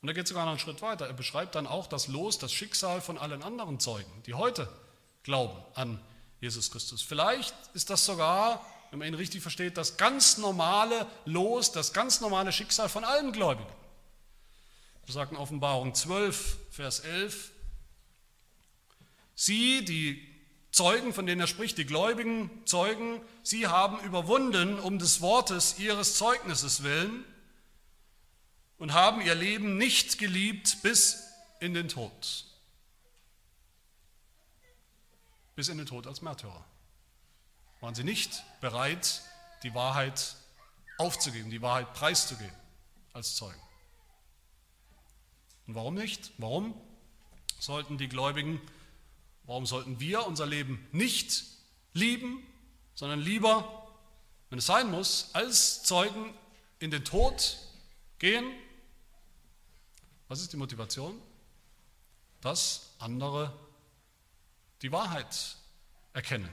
Und er geht sogar noch einen Schritt weiter. Er beschreibt dann auch das Los, das Schicksal von allen anderen Zeugen, die heute glauben an Jesus Christus. Vielleicht ist das sogar, wenn man ihn richtig versteht, das ganz normale Los, das ganz normale Schicksal von allen Gläubigen. Wir sagen Offenbarung 12, Vers 11. Sie, die Zeugen, von denen er spricht, die gläubigen Zeugen, sie haben überwunden um des Wortes ihres Zeugnisses willen und haben ihr Leben nicht geliebt bis in den Tod. Bis in den Tod als Märtyrer. Waren sie nicht bereit, die Wahrheit aufzugeben, die Wahrheit preiszugeben als Zeugen. Und warum nicht? Warum sollten die Gläubigen Warum sollten wir unser Leben nicht lieben, sondern lieber wenn es sein muss, als Zeugen in den Tod gehen. Was ist die Motivation? Dass andere die Wahrheit erkennen,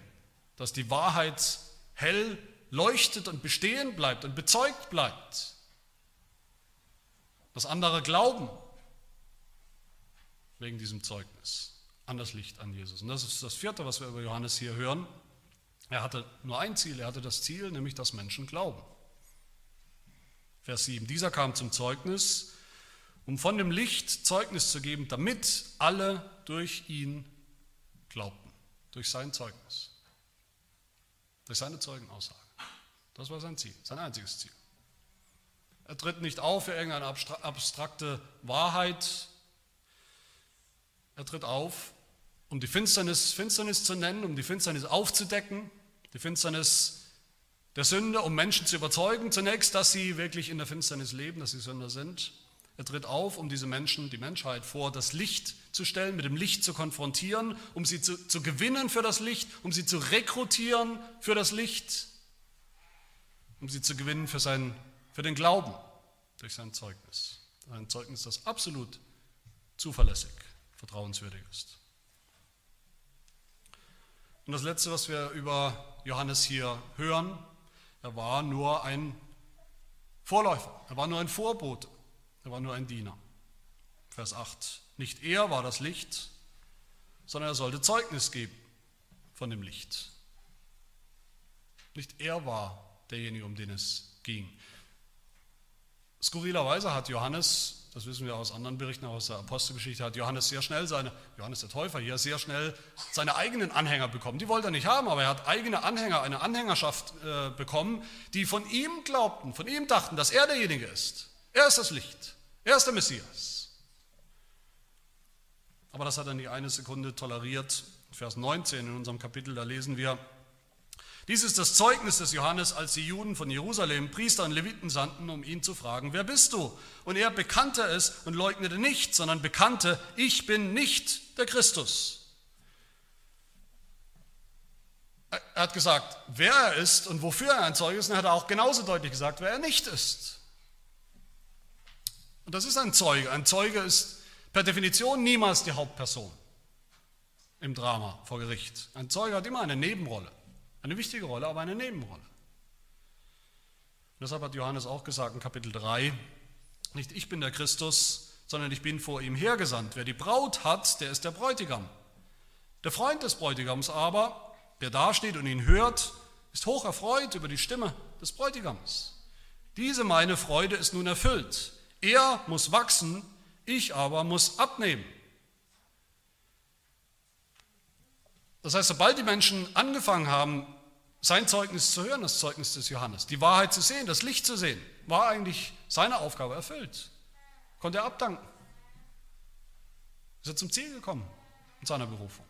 dass die Wahrheit hell leuchtet und bestehen bleibt und bezeugt bleibt, dass andere glauben wegen diesem Zeugnis an das Licht an Jesus. Und das ist das vierte, was wir über Johannes hier hören. Er hatte nur ein Ziel, er hatte das Ziel, nämlich dass Menschen glauben. Vers 7. Dieser kam zum Zeugnis, um von dem Licht Zeugnis zu geben, damit alle durch ihn glaubten, durch sein Zeugnis, durch seine Zeugenaussage. Das war sein Ziel, sein einziges Ziel. Er tritt nicht auf für irgendeine abstrakte Wahrheit. Er tritt auf, um die Finsternis Finsternis zu nennen, um die Finsternis aufzudecken, die Finsternis der Sünde, um Menschen zu überzeugen, zunächst, dass sie wirklich in der Finsternis leben, dass sie Sünder sind. Er tritt auf, um diese Menschen, die Menschheit vor das Licht zu stellen, mit dem Licht zu konfrontieren, um sie zu, zu gewinnen für das Licht, um sie zu rekrutieren für das Licht, um sie zu gewinnen für, sein, für den Glauben durch sein Zeugnis. Ein Zeugnis, das absolut zuverlässig, vertrauenswürdig ist. Und das Letzte, was wir über Johannes hier hören, er war nur ein Vorläufer, er war nur ein Vorbote, er war nur ein Diener. Vers 8. Nicht er war das Licht, sondern er sollte Zeugnis geben von dem Licht. Nicht er war derjenige, um den es ging. Skurrilerweise hat Johannes das wissen wir aus anderen Berichten, aus der Apostelgeschichte, hat Johannes sehr schnell seine, Johannes der Täufer hier sehr schnell seine eigenen Anhänger bekommen. Die wollte er nicht haben, aber er hat eigene Anhänger, eine Anhängerschaft äh, bekommen, die von ihm glaubten, von ihm dachten, dass er derjenige ist. Er ist das Licht. Er ist der Messias. Aber das hat er nicht eine Sekunde toleriert. Vers 19 in unserem Kapitel, da lesen wir, dies ist das Zeugnis des Johannes, als die Juden von Jerusalem Priester und Leviten sandten, um ihn zu fragen, wer bist du? Und er bekannte es und leugnete nicht, sondern bekannte, ich bin nicht der Christus. Er hat gesagt, wer er ist und wofür er ein Zeuge ist, und er hat auch genauso deutlich gesagt, wer er nicht ist. Und das ist ein Zeuge. Ein Zeuge ist per Definition niemals die Hauptperson im Drama vor Gericht. Ein Zeuge hat immer eine Nebenrolle. Eine wichtige Rolle, aber eine Nebenrolle. Und deshalb hat Johannes auch gesagt in Kapitel 3, nicht ich bin der Christus, sondern ich bin vor ihm hergesandt. Wer die Braut hat, der ist der Bräutigam. Der Freund des Bräutigams aber, der dasteht und ihn hört, ist hoch erfreut über die Stimme des Bräutigams. Diese meine Freude ist nun erfüllt. Er muss wachsen, ich aber muss abnehmen. Das heißt, sobald die Menschen angefangen haben, sein Zeugnis zu hören, das Zeugnis des Johannes, die Wahrheit zu sehen, das Licht zu sehen, war eigentlich seine Aufgabe erfüllt. Konnte er abdanken. Ist er zum Ziel gekommen in seiner Berufung.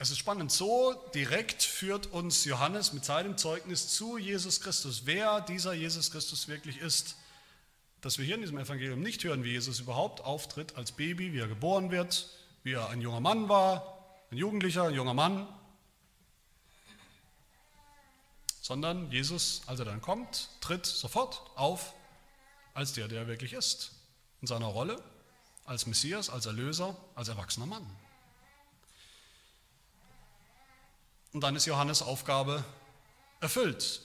Es ist spannend, so direkt führt uns Johannes mit seinem Zeugnis zu Jesus Christus, wer dieser Jesus Christus wirklich ist, dass wir hier in diesem Evangelium nicht hören, wie Jesus überhaupt auftritt als Baby, wie er geboren wird, wie er ein junger Mann war, ein Jugendlicher, ein junger Mann, sondern Jesus, als er dann kommt, tritt sofort auf als der, der er wirklich ist, in seiner Rolle als Messias, als Erlöser, als erwachsener Mann. Und dann ist Johannes Aufgabe erfüllt.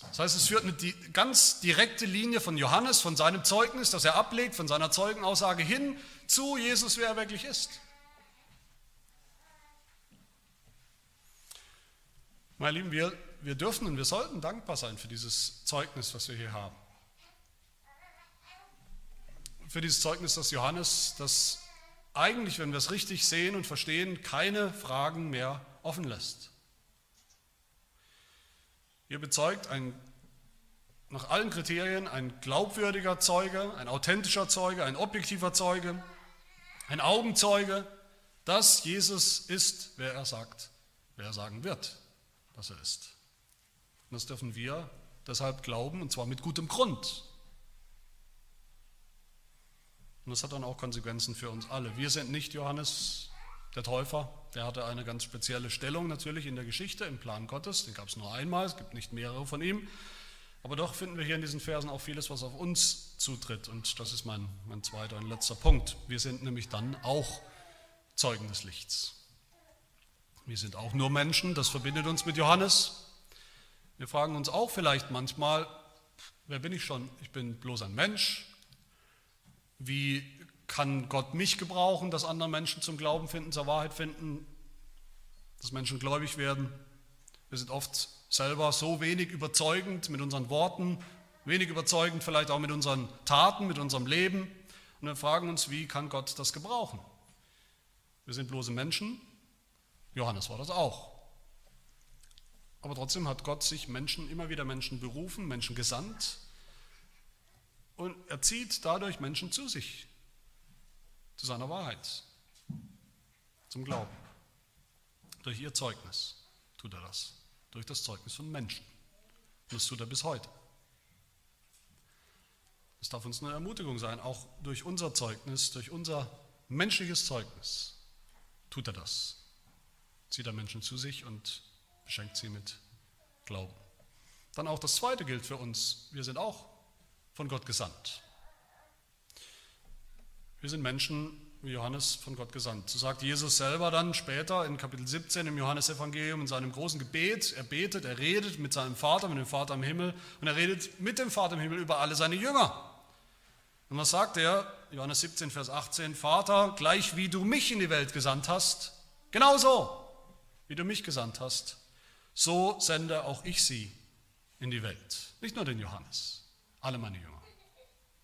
Das heißt, es führt eine ganz direkte Linie von Johannes, von seinem Zeugnis, das er ablegt, von seiner Zeugenaussage hin zu Jesus, wer er wirklich ist. Meine Lieben, wir, wir dürfen und wir sollten dankbar sein für dieses Zeugnis, was wir hier haben. Für dieses Zeugnis, das Johannes, das eigentlich, wenn wir es richtig sehen und verstehen, keine Fragen mehr offen lässt. Ihr bezeugt ein, nach allen Kriterien ein glaubwürdiger Zeuge, ein authentischer Zeuge, ein objektiver Zeuge, ein Augenzeuge, dass Jesus ist, wer er sagt, wer er sagen wird, dass er ist. Und das dürfen wir deshalb glauben, und zwar mit gutem Grund. Und das hat dann auch Konsequenzen für uns alle. Wir sind nicht Johannes der Täufer, der hatte eine ganz spezielle Stellung natürlich in der Geschichte, im Plan Gottes. Den gab es nur einmal, es gibt nicht mehrere von ihm. Aber doch finden wir hier in diesen Versen auch vieles, was auf uns zutritt. Und das ist mein, mein zweiter und letzter Punkt. Wir sind nämlich dann auch Zeugen des Lichts. Wir sind auch nur Menschen, das verbindet uns mit Johannes. Wir fragen uns auch vielleicht manchmal, wer bin ich schon? Ich bin bloß ein Mensch. Wie kann Gott mich gebrauchen, dass andere Menschen zum Glauben finden, zur Wahrheit finden, dass Menschen gläubig werden? Wir sind oft selber so wenig überzeugend mit unseren Worten, wenig überzeugend vielleicht auch mit unseren Taten, mit unserem Leben. Und wir fragen uns, wie kann Gott das gebrauchen? Wir sind bloße Menschen. Johannes war das auch. Aber trotzdem hat Gott sich Menschen, immer wieder Menschen berufen, Menschen gesandt. Und er zieht dadurch Menschen zu sich, zu seiner Wahrheit, zum Glauben. Durch ihr Zeugnis tut er das, durch das Zeugnis von Menschen. Und das tut er bis heute. Es darf uns eine Ermutigung sein, auch durch unser Zeugnis, durch unser menschliches Zeugnis tut er das. Zieht er Menschen zu sich und beschenkt sie mit Glauben. Dann auch das Zweite gilt für uns. Wir sind auch von Gott gesandt. Wir sind Menschen wie Johannes von Gott gesandt. So sagt Jesus selber dann später in Kapitel 17 im Johannesevangelium in seinem großen Gebet. Er betet, er redet mit seinem Vater, mit dem Vater im Himmel und er redet mit dem Vater im Himmel über alle seine Jünger. Und was sagt er? Johannes 17, Vers 18, Vater, gleich wie du mich in die Welt gesandt hast, genauso wie du mich gesandt hast, so sende auch ich sie in die Welt. Nicht nur den Johannes, alle meine Jünger.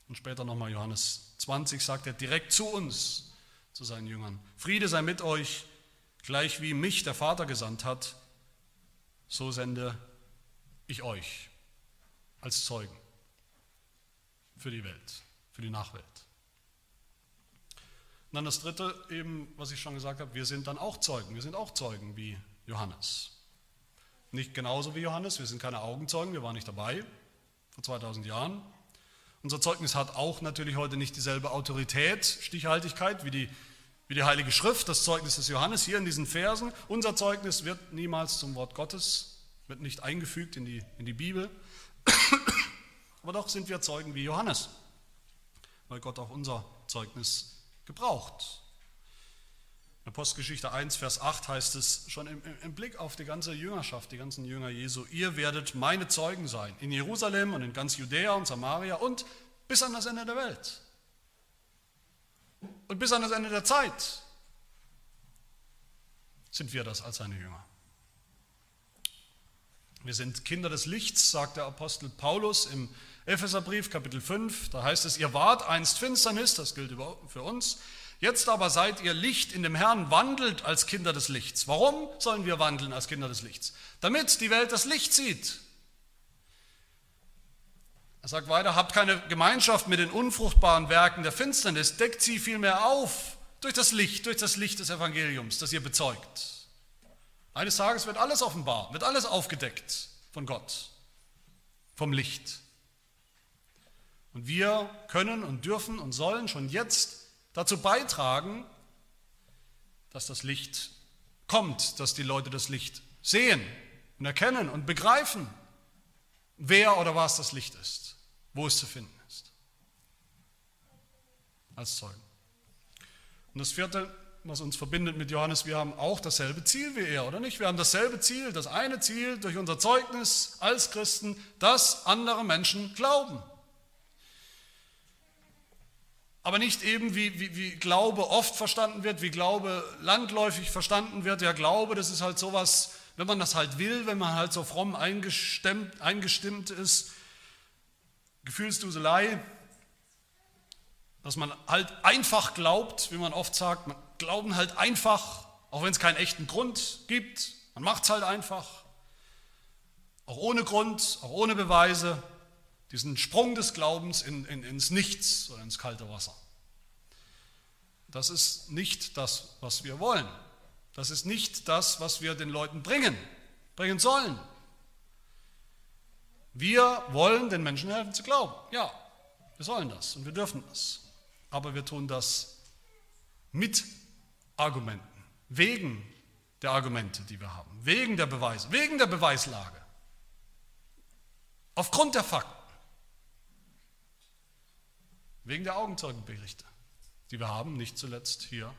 Und später nochmal Johannes 20 sagt er direkt zu uns, zu seinen Jüngern, Friede sei mit euch, gleich wie mich der Vater gesandt hat, so sende ich euch als Zeugen für die Welt für die Nachwelt. Und dann das Dritte, eben, was ich schon gesagt habe, wir sind dann auch Zeugen. Wir sind auch Zeugen wie Johannes. Nicht genauso wie Johannes, wir sind keine Augenzeugen, wir waren nicht dabei vor 2000 Jahren. Unser Zeugnis hat auch natürlich heute nicht dieselbe Autorität, Stichhaltigkeit wie die, wie die Heilige Schrift, das Zeugnis des Johannes hier in diesen Versen. Unser Zeugnis wird niemals zum Wort Gottes, wird nicht eingefügt in die, in die Bibel. Aber doch sind wir Zeugen wie Johannes weil Gott auch unser Zeugnis gebraucht. In Apostelgeschichte 1, Vers 8 heißt es schon im, im, Blick auf die ganze Jüngerschaft, die ganzen Jünger Jesu, ihr werdet meine Zeugen sein in Jerusalem und in ganz Judäa und Samaria und bis an das Ende der Welt. Und bis an das Ende der Zeit sind wir das als seine Jünger. Wir sind Kinder des Lichts, sagt der Apostel Paulus im Epheserbrief Kapitel 5, da heißt es, ihr wart einst Finsternis, das gilt für uns, jetzt aber seid ihr Licht in dem Herrn, wandelt als Kinder des Lichts. Warum sollen wir wandeln als Kinder des Lichts? Damit die Welt das Licht sieht. Er sagt weiter, habt keine Gemeinschaft mit den unfruchtbaren Werken der Finsternis, deckt sie vielmehr auf durch das Licht, durch das Licht des Evangeliums, das ihr bezeugt. Eines Tages wird alles offenbar, wird alles aufgedeckt von Gott, vom Licht. Und wir können und dürfen und sollen schon jetzt dazu beitragen, dass das Licht kommt, dass die Leute das Licht sehen und erkennen und begreifen, wer oder was das Licht ist, wo es zu finden ist. Als Zeugen. Und das vierte, was uns verbindet mit Johannes, wir haben auch dasselbe Ziel wie er, oder nicht? Wir haben dasselbe Ziel, das eine Ziel durch unser Zeugnis als Christen, dass andere Menschen glauben. Aber nicht eben, wie, wie, wie Glaube oft verstanden wird, wie Glaube landläufig verstanden wird. Ja, Glaube, das ist halt sowas, wenn man das halt will, wenn man halt so fromm eingestimmt, eingestimmt ist, Gefühlsduselei, dass man halt einfach glaubt, wie man oft sagt, man glauben halt einfach, auch wenn es keinen echten Grund gibt, man macht es halt einfach, auch ohne Grund, auch ohne Beweise diesen Sprung des Glaubens in, in, ins Nichts oder ins kalte Wasser. Das ist nicht das, was wir wollen. Das ist nicht das, was wir den Leuten bringen, bringen sollen. Wir wollen den Menschen helfen zu glauben. Ja, wir sollen das und wir dürfen das. Aber wir tun das mit Argumenten, wegen der Argumente, die wir haben, wegen der Beweise, wegen der Beweislage, aufgrund der Fakten, wegen der Augenzeugenberichte, die wir haben, nicht zuletzt hier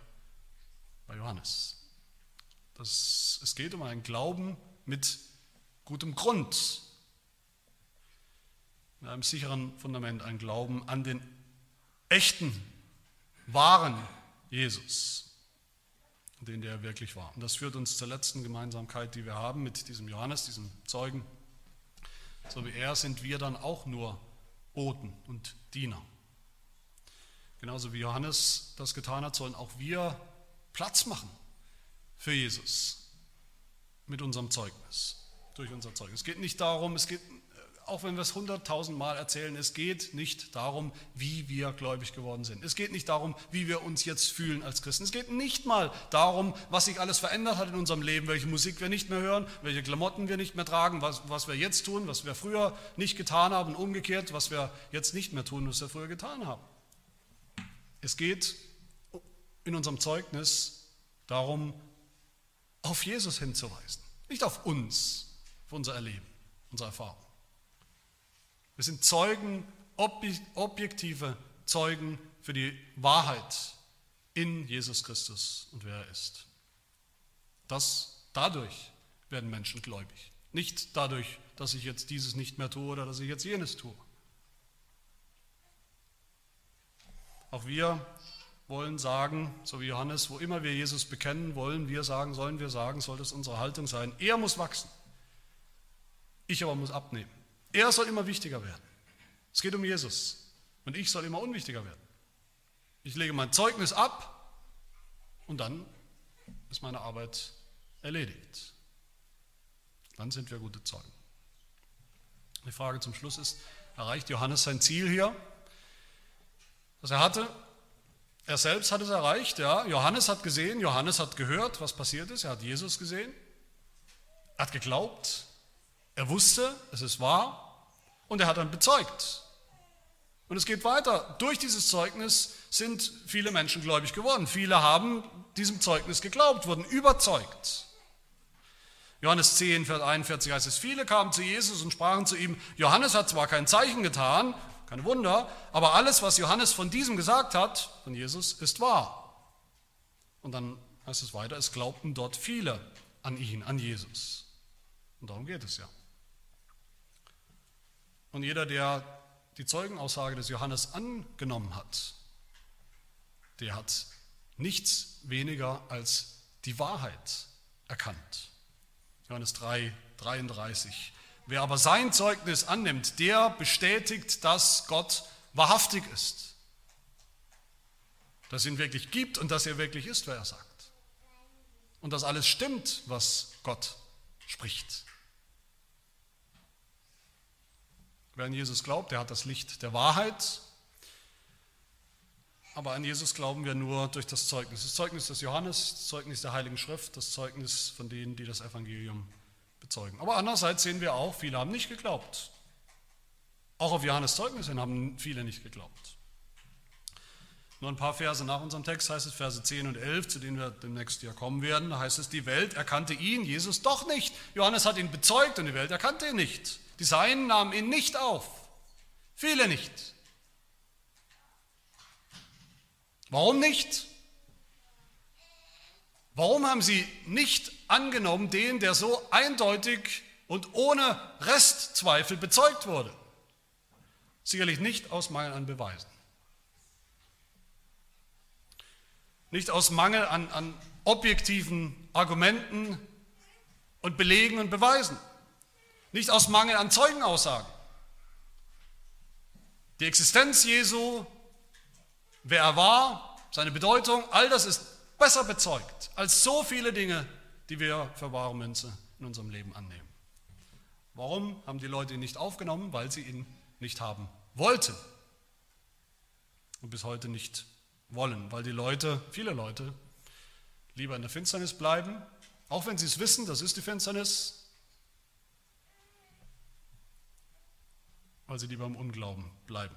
bei Johannes. Das, es geht um einen Glauben mit gutem Grund, mit einem sicheren Fundament, ein Glauben an den echten, wahren Jesus, den der wirklich war. Und das führt uns zur letzten Gemeinsamkeit, die wir haben mit diesem Johannes, diesem Zeugen. So wie er sind wir dann auch nur Boten und Diener. Genauso wie Johannes das getan hat, sollen auch wir Platz machen für Jesus mit unserem Zeugnis, durch unser Zeugnis. Es geht nicht darum, es geht auch wenn wir es hunderttausend Mal erzählen, es geht nicht darum, wie wir gläubig geworden sind. Es geht nicht darum, wie wir uns jetzt fühlen als Christen. Es geht nicht mal darum, was sich alles verändert hat in unserem Leben, welche Musik wir nicht mehr hören, welche Klamotten wir nicht mehr tragen, was, was wir jetzt tun, was wir früher nicht getan haben, umgekehrt, was wir jetzt nicht mehr tun, was wir früher getan haben. Es geht in unserem Zeugnis darum, auf Jesus hinzuweisen, nicht auf uns, auf unser Erleben, unsere Erfahrung. Wir sind Zeugen, objektive Zeugen für die Wahrheit in Jesus Christus und wer er ist. Das, dadurch werden Menschen gläubig. Nicht dadurch, dass ich jetzt dieses nicht mehr tue oder dass ich jetzt jenes tue. Auch wir wollen sagen, so wie Johannes, wo immer wir Jesus bekennen, wollen wir sagen, sollen wir sagen, soll das unsere Haltung sein. Er muss wachsen. Ich aber muss abnehmen. Er soll immer wichtiger werden. Es geht um Jesus. Und ich soll immer unwichtiger werden. Ich lege mein Zeugnis ab und dann ist meine Arbeit erledigt. Dann sind wir gute Zeugen. Die Frage zum Schluss ist, erreicht Johannes sein Ziel hier? Was er hatte, er selbst hat es erreicht, ja. Johannes hat gesehen, Johannes hat gehört, was passiert ist. Er hat Jesus gesehen. Er hat geglaubt. Er wusste, es ist wahr. Und er hat dann bezeugt. Und es geht weiter. Durch dieses Zeugnis sind viele Menschen gläubig geworden. Viele haben diesem Zeugnis geglaubt, wurden überzeugt. Johannes 10, Vers 41 heißt es, viele kamen zu Jesus und sprachen zu ihm, Johannes hat zwar kein Zeichen getan, kein Wunder, aber alles, was Johannes von diesem gesagt hat, von Jesus, ist wahr. Und dann heißt es weiter, es glaubten dort viele an ihn, an Jesus. Und darum geht es ja. Und jeder, der die Zeugenaussage des Johannes angenommen hat, der hat nichts weniger als die Wahrheit erkannt. Johannes 3, 33. Wer aber sein Zeugnis annimmt, der bestätigt, dass Gott wahrhaftig ist. Dass es ihn wirklich gibt und dass er wirklich ist, wer er sagt. Und dass alles stimmt, was Gott spricht. Wer an Jesus glaubt, der hat das Licht der Wahrheit. Aber an Jesus glauben wir nur durch das Zeugnis. Das Zeugnis des Johannes, das Zeugnis der Heiligen Schrift, das Zeugnis von denen, die das Evangelium bezeugen. Aber andererseits sehen wir auch, viele haben nicht geglaubt. Auch auf Johannes Zeugnis hin haben viele nicht geglaubt. Nur ein paar Verse nach unserem Text heißt es, Verse 10 und 11, zu denen wir demnächst ja kommen werden, da heißt es, die Welt erkannte ihn, Jesus doch nicht. Johannes hat ihn bezeugt und die Welt erkannte ihn nicht. Die Seinen nahmen ihn nicht auf. Viele nicht. Warum nicht? Warum haben sie nicht angenommen den, der so eindeutig und ohne Restzweifel bezeugt wurde? Sicherlich nicht aus Mangel an Beweisen. Nicht aus Mangel an, an objektiven Argumenten und Belegen und Beweisen. Nicht aus Mangel an Zeugenaussagen. Die Existenz Jesu, wer er war, seine Bedeutung, all das ist besser bezeugt als so viele Dinge, die wir für wahre Münze in unserem Leben annehmen. Warum haben die Leute ihn nicht aufgenommen? Weil sie ihn nicht haben wollten und bis heute nicht wollen, weil die Leute, viele Leute, lieber in der Finsternis bleiben, auch wenn sie es wissen, das ist die Finsternis, weil sie lieber im Unglauben bleiben.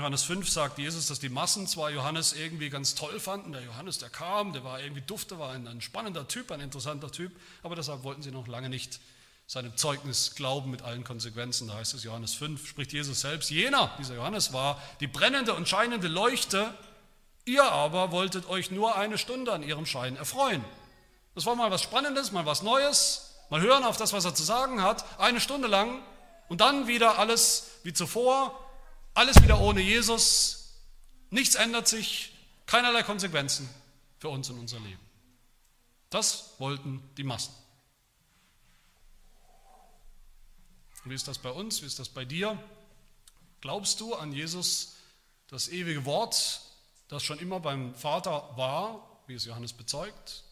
Johannes 5 sagt Jesus, dass die Massen zwar Johannes irgendwie ganz toll fanden, der Johannes, der kam, der war irgendwie dufte, war ein, ein spannender Typ, ein interessanter Typ, aber deshalb wollten sie noch lange nicht seinem Zeugnis glauben mit allen Konsequenzen. Da heißt es Johannes 5, spricht Jesus selbst, jener, dieser Johannes war die brennende und scheinende Leuchte, ihr aber wolltet euch nur eine Stunde an ihrem Schein erfreuen. Das war mal was Spannendes, mal was Neues, mal hören auf das, was er zu sagen hat, eine Stunde lang. Und dann wieder alles wie zuvor, alles wieder ohne Jesus, nichts ändert sich, keinerlei Konsequenzen für uns und unser Leben. Das wollten die Massen. Wie ist das bei uns? Wie ist das bei dir? Glaubst du an Jesus, das ewige Wort, das schon immer beim Vater war, wie es Johannes bezeugt?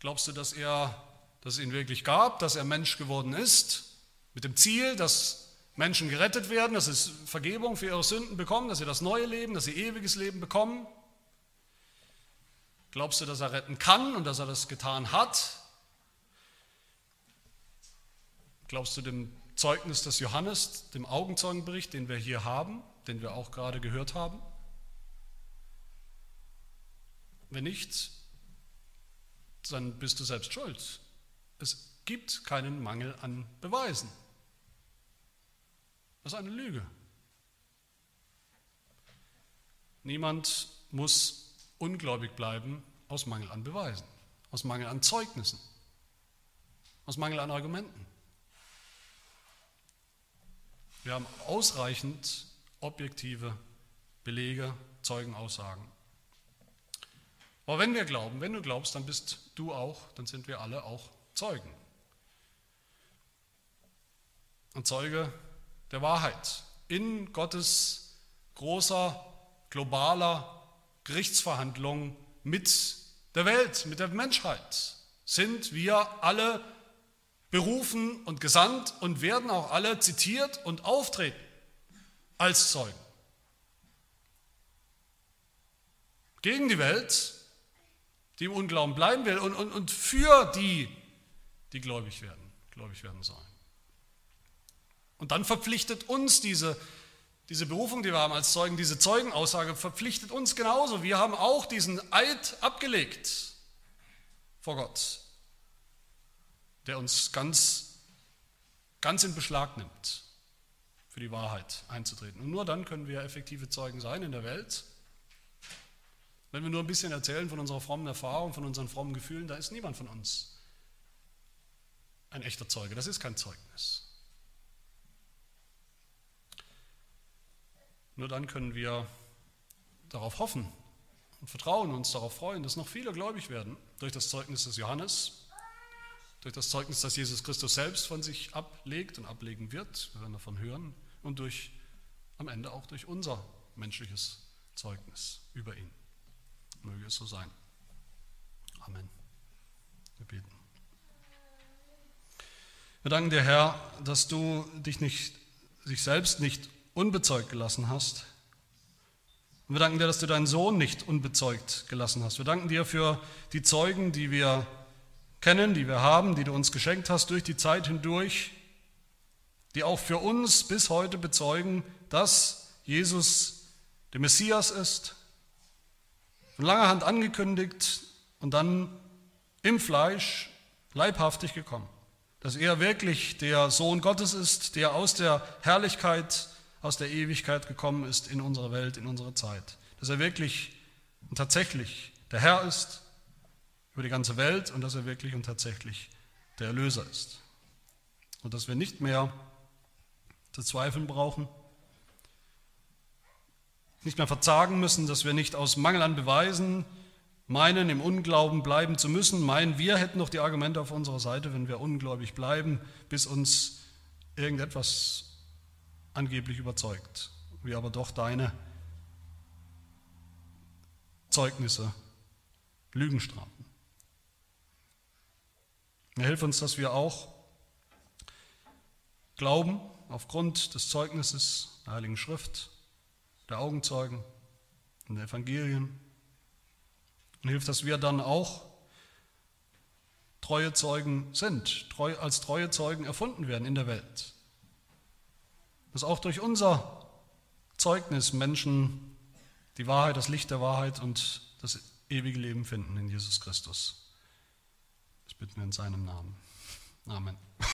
Glaubst du, dass er, dass es ihn wirklich gab, dass er Mensch geworden ist, mit dem Ziel, dass Menschen gerettet werden, dass sie Vergebung für ihre Sünden bekommen, dass sie das neue Leben, dass sie ewiges Leben bekommen? Glaubst du, dass er retten kann und dass er das getan hat? Glaubst du dem Zeugnis des Johannes, dem Augenzeugenbericht, den wir hier haben, den wir auch gerade gehört haben? Wenn nicht, dann bist du selbst schuld. Es gibt keinen Mangel an Beweisen. Das ist eine Lüge. Niemand muss ungläubig bleiben aus Mangel an Beweisen, aus Mangel an Zeugnissen, aus Mangel an Argumenten. Wir haben ausreichend objektive Belege, Zeugenaussagen. Aber wenn wir glauben, wenn du glaubst, dann bist du auch, dann sind wir alle auch Zeugen. Und Zeuge der Wahrheit in Gottes großer, globaler Gerichtsverhandlung mit der Welt, mit der Menschheit sind wir alle berufen und gesandt und werden auch alle zitiert und auftreten als Zeugen. Gegen die Welt, die im Unglauben bleiben will und, und, und für die, die gläubig werden, gläubig werden sollen. Und dann verpflichtet uns diese, diese Berufung, die wir haben als Zeugen, diese Zeugenaussage verpflichtet uns genauso. Wir haben auch diesen Eid abgelegt vor Gott der uns ganz, ganz in Beschlag nimmt, für die Wahrheit einzutreten. Und nur dann können wir effektive Zeugen sein in der Welt. Wenn wir nur ein bisschen erzählen von unserer frommen Erfahrung, von unseren frommen Gefühlen, da ist niemand von uns ein echter Zeuge. Das ist kein Zeugnis. Nur dann können wir darauf hoffen und vertrauen, uns darauf freuen, dass noch viele gläubig werden durch das Zeugnis des Johannes, durch das Zeugnis, das Jesus Christus selbst von sich ablegt und ablegen wird, wir werden davon hören, und durch am Ende auch durch unser menschliches Zeugnis über ihn. Möge es so sein. Amen. Wir beten. Wir danken dir, Herr, dass du dich nicht, sich selbst nicht unbezeugt gelassen hast. Und wir danken dir, dass du deinen Sohn nicht unbezeugt gelassen hast. Wir danken dir für die Zeugen, die wir kennen, die wir haben, die du uns geschenkt hast durch die Zeit hindurch, die auch für uns bis heute bezeugen, dass Jesus der Messias ist, von langer Hand angekündigt und dann im Fleisch leibhaftig gekommen. Dass er wirklich der Sohn Gottes ist, der aus der Herrlichkeit, aus der Ewigkeit gekommen ist in unsere Welt, in unsere Zeit. Dass er wirklich und tatsächlich der Herr ist über die ganze Welt und dass er wirklich und tatsächlich der Erlöser ist. Und dass wir nicht mehr zu zweifeln brauchen, nicht mehr verzagen müssen, dass wir nicht aus Mangel an Beweisen meinen, im Unglauben bleiben zu müssen, meinen, wir hätten noch die Argumente auf unserer Seite, wenn wir ungläubig bleiben, bis uns irgendetwas angeblich überzeugt, wir aber doch deine Zeugnisse Lügen strafen. Hilf uns, dass wir auch glauben aufgrund des Zeugnisses der Heiligen Schrift, der Augenzeugen und der Evangelien. Und hilf, dass wir dann auch treue Zeugen sind, treu, als treue Zeugen erfunden werden in der Welt. Dass auch durch unser Zeugnis Menschen die Wahrheit, das Licht der Wahrheit und das ewige Leben finden in Jesus Christus. Das bitten wir in seinem Namen. Amen.